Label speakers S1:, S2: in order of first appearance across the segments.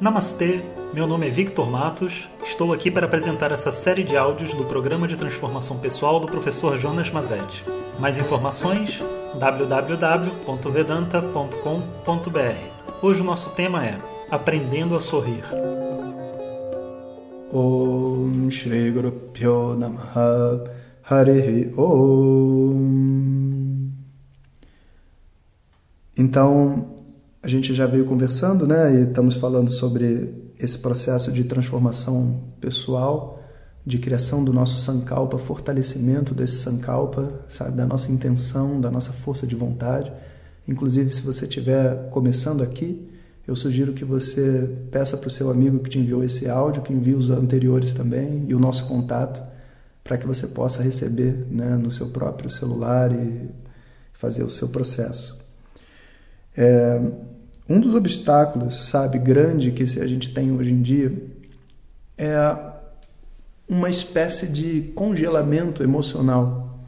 S1: Namastê, meu nome é Victor Matos, estou aqui para apresentar essa série de áudios do programa de transformação pessoal do professor Jonas Mazetti. Mais informações www.vedanta.com.br. Hoje o nosso tema é Aprendendo a Sorrir.
S2: Om Shri Guru Pyo Namaha Harihi Om Então, a gente já veio conversando, né? E estamos falando sobre esse processo de transformação pessoal, de criação do nosso sankalpa, fortalecimento desse sankalpa, sabe, da nossa intenção, da nossa força de vontade. Inclusive, se você estiver começando aqui, eu sugiro que você peça para o seu amigo que te enviou esse áudio, que envie os anteriores também e o nosso contato, para que você possa receber né, no seu próprio celular e fazer o seu processo. É, um dos obstáculos, sabe, grande que a gente tem hoje em dia é uma espécie de congelamento emocional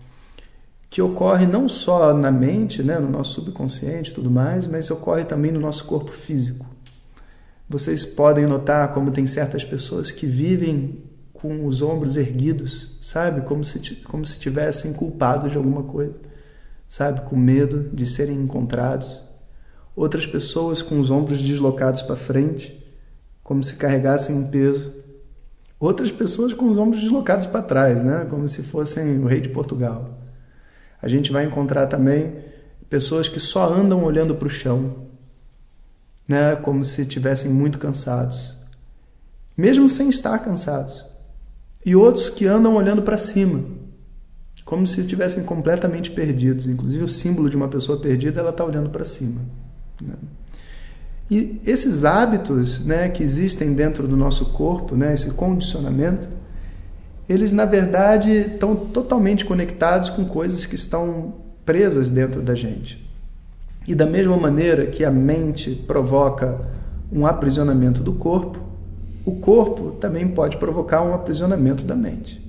S2: que ocorre não só na mente, né, no nosso subconsciente e tudo mais, mas ocorre também no nosso corpo físico. Vocês podem notar como tem certas pessoas que vivem com os ombros erguidos, sabe? Como se, como se tivessem culpados de alguma coisa, sabe? Com medo de serem encontrados outras pessoas com os ombros deslocados para frente, como se carregassem um peso, outras pessoas com os ombros deslocados para trás, né? como se fossem o rei de Portugal. A gente vai encontrar também pessoas que só andam olhando para o chão, né? como se estivessem muito cansados, mesmo sem estar cansados. E outros que andam olhando para cima, como se estivessem completamente perdidos. Inclusive, o símbolo de uma pessoa perdida, ela está olhando para cima. Né? E esses hábitos né, que existem dentro do nosso corpo, né, esse condicionamento, eles na verdade estão totalmente conectados com coisas que estão presas dentro da gente. E da mesma maneira que a mente provoca um aprisionamento do corpo, o corpo também pode provocar um aprisionamento da mente.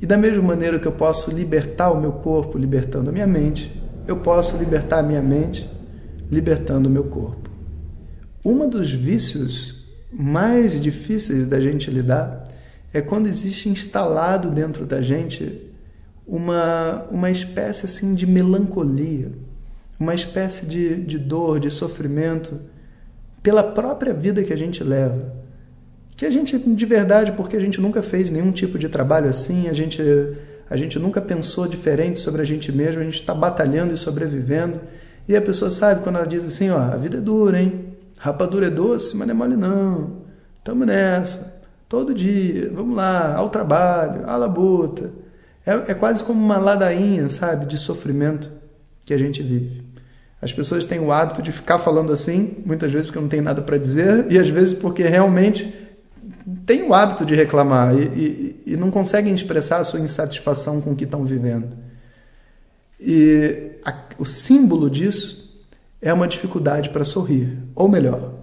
S2: E da mesma maneira que eu posso libertar o meu corpo libertando a minha mente, eu posso libertar a minha mente libertando o meu corpo. Um dos vícios mais difíceis da gente lidar é quando existe instalado dentro da gente uma, uma espécie assim de melancolia, uma espécie de, de dor, de sofrimento pela própria vida que a gente leva. Que a gente, de verdade, porque a gente nunca fez nenhum tipo de trabalho assim, a gente, a gente nunca pensou diferente sobre a gente mesmo, a gente está batalhando e sobrevivendo e a pessoa sabe quando ela diz assim, ó, a vida é dura, hein? Rapadura é doce, mas não é mole não. Tamo nessa. Todo dia, vamos lá, ao trabalho, à labuta. É, é quase como uma ladainha, sabe, de sofrimento que a gente vive. As pessoas têm o hábito de ficar falando assim, muitas vezes porque não tem nada para dizer, e às vezes porque realmente tem o hábito de reclamar e, e, e não conseguem expressar a sua insatisfação com o que estão vivendo. E a, o símbolo disso é uma dificuldade para sorrir. Ou melhor,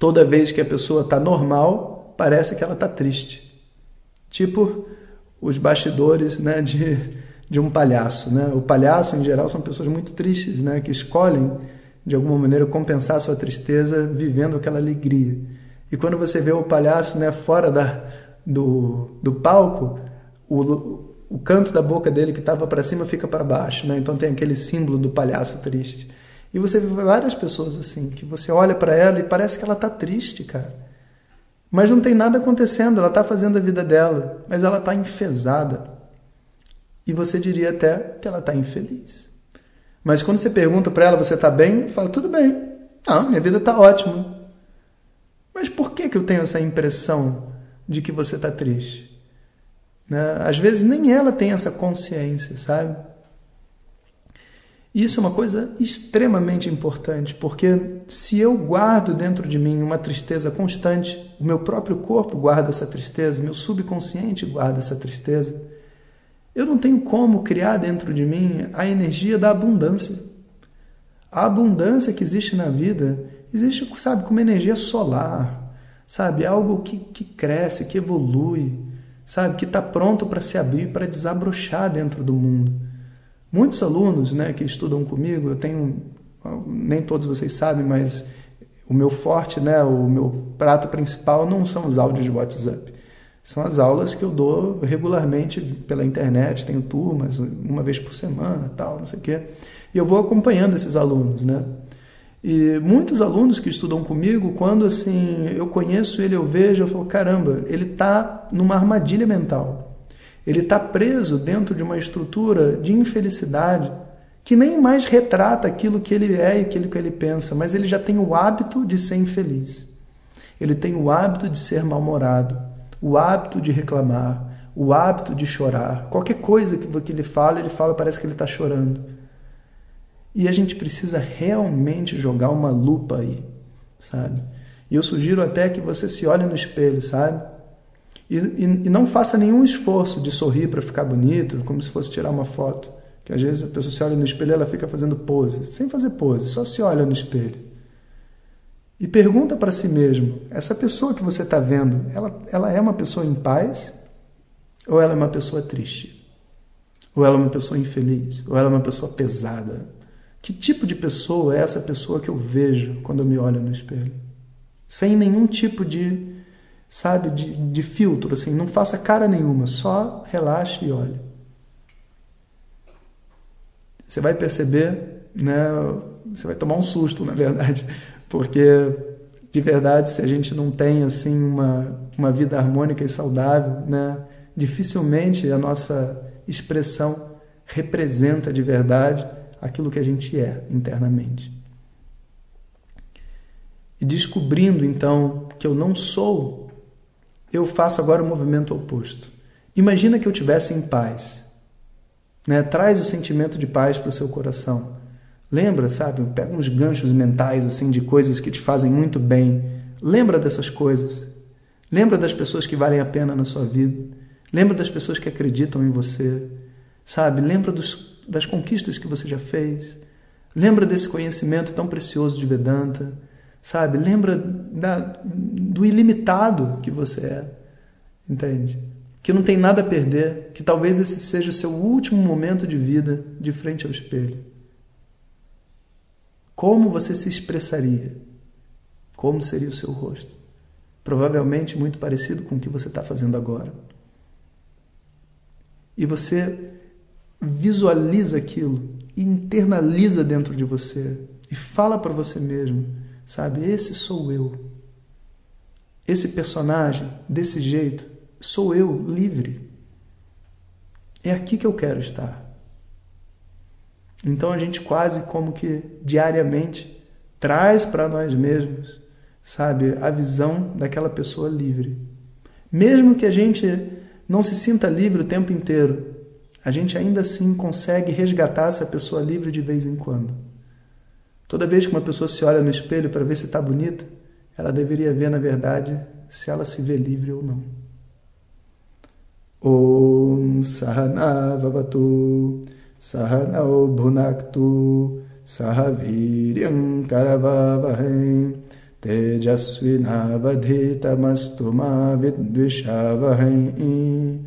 S2: toda vez que a pessoa está normal, parece que ela está triste. Tipo os bastidores né, de, de um palhaço. Né? O palhaço, em geral, são pessoas muito tristes, né, que escolhem, de alguma maneira, compensar a sua tristeza vivendo aquela alegria. E quando você vê o palhaço né, fora da, do, do palco, o, o canto da boca dele que estava para cima fica para baixo, né? Então tem aquele símbolo do palhaço triste. E você vê várias pessoas assim, que você olha para ela e parece que ela está triste, cara. Mas não tem nada acontecendo, ela está fazendo a vida dela, mas ela está enfesada. E você diria até que ela está infeliz. Mas quando você pergunta para ela, você está bem? Fala, tudo bem. Não, minha vida está ótima. Mas por que, que eu tenho essa impressão de que você está triste? Né? Às vezes nem ela tem essa consciência, sabe? Isso é uma coisa extremamente importante, porque se eu guardo dentro de mim uma tristeza constante, o meu próprio corpo guarda essa tristeza, meu subconsciente guarda essa tristeza, eu não tenho como criar dentro de mim a energia da abundância. A abundância que existe na vida existe, sabe, como energia solar, sabe? Algo que, que cresce, que evolui, sabe, que está pronto para se abrir, para desabrochar dentro do mundo. Muitos alunos né, que estudam comigo, eu tenho, nem todos vocês sabem, mas O meu forte, né, o meu prato principal não são os áudios de WhatsApp. São as aulas que eu dou regularmente pela internet, tenho turmas uma vez por semana, tal, não sei o quê. E eu vou acompanhando esses alunos, né? E muitos alunos que estudam comigo, quando assim eu conheço ele, eu vejo, eu falo, caramba, ele está numa armadilha mental. Ele está preso dentro de uma estrutura de infelicidade que nem mais retrata aquilo que ele é e aquilo que ele pensa, mas ele já tem o hábito de ser infeliz. Ele tem o hábito de ser mal-humorado, o hábito de reclamar, o hábito de chorar. Qualquer coisa que ele fala, ele fala, parece que ele está chorando. E a gente precisa realmente jogar uma lupa aí, sabe? E eu sugiro até que você se olhe no espelho, sabe? E, e, e não faça nenhum esforço de sorrir para ficar bonito, como se fosse tirar uma foto. Que às vezes a pessoa se olha no espelho e ela fica fazendo pose, sem fazer pose, só se olha no espelho. E pergunta para si mesmo: essa pessoa que você está vendo, ela, ela é uma pessoa em paz? Ou ela é uma pessoa triste? Ou ela é uma pessoa infeliz? Ou ela é uma pessoa pesada? Que tipo de pessoa é essa pessoa que eu vejo quando eu me olho no espelho? Sem nenhum tipo de, sabe, de, de filtro, assim, não faça cara nenhuma, só relaxe e olhe. Você vai perceber, né, você vai tomar um susto, na verdade, porque de verdade, se a gente não tem assim uma, uma vida harmônica e saudável, né, dificilmente a nossa expressão representa de verdade aquilo que a gente é internamente. E descobrindo então que eu não sou, eu faço agora o movimento oposto. Imagina que eu tivesse em paz. Né? Traz o sentimento de paz para o seu coração. Lembra, sabe? Pega uns ganchos mentais assim de coisas que te fazem muito bem. Lembra dessas coisas. Lembra das pessoas que valem a pena na sua vida. Lembra das pessoas que acreditam em você. Sabe? Lembra dos das conquistas que você já fez. Lembra desse conhecimento tão precioso de Vedanta, sabe? Lembra da, do ilimitado que você é, entende? Que não tem nada a perder, que talvez esse seja o seu último momento de vida de frente ao espelho. Como você se expressaria? Como seria o seu rosto? Provavelmente muito parecido com o que você está fazendo agora. E você visualiza aquilo e internaliza dentro de você e fala para você mesmo, sabe? Esse sou eu. Esse personagem, desse jeito, sou eu livre. É aqui que eu quero estar. Então a gente quase como que diariamente traz para nós mesmos, sabe, a visão daquela pessoa livre. Mesmo que a gente não se sinta livre o tempo inteiro, a gente ainda assim consegue resgatar essa pessoa livre de vez em quando. Toda vez que uma pessoa se olha no espelho para ver se está bonita, ela deveria ver, na verdade, se ela se vê livre ou não. Om Sahana Vavatu Sahanao Bhunaktu Sahaviryam Karavavahem Tejasvinavadhitamastu Ma Vidvishavahem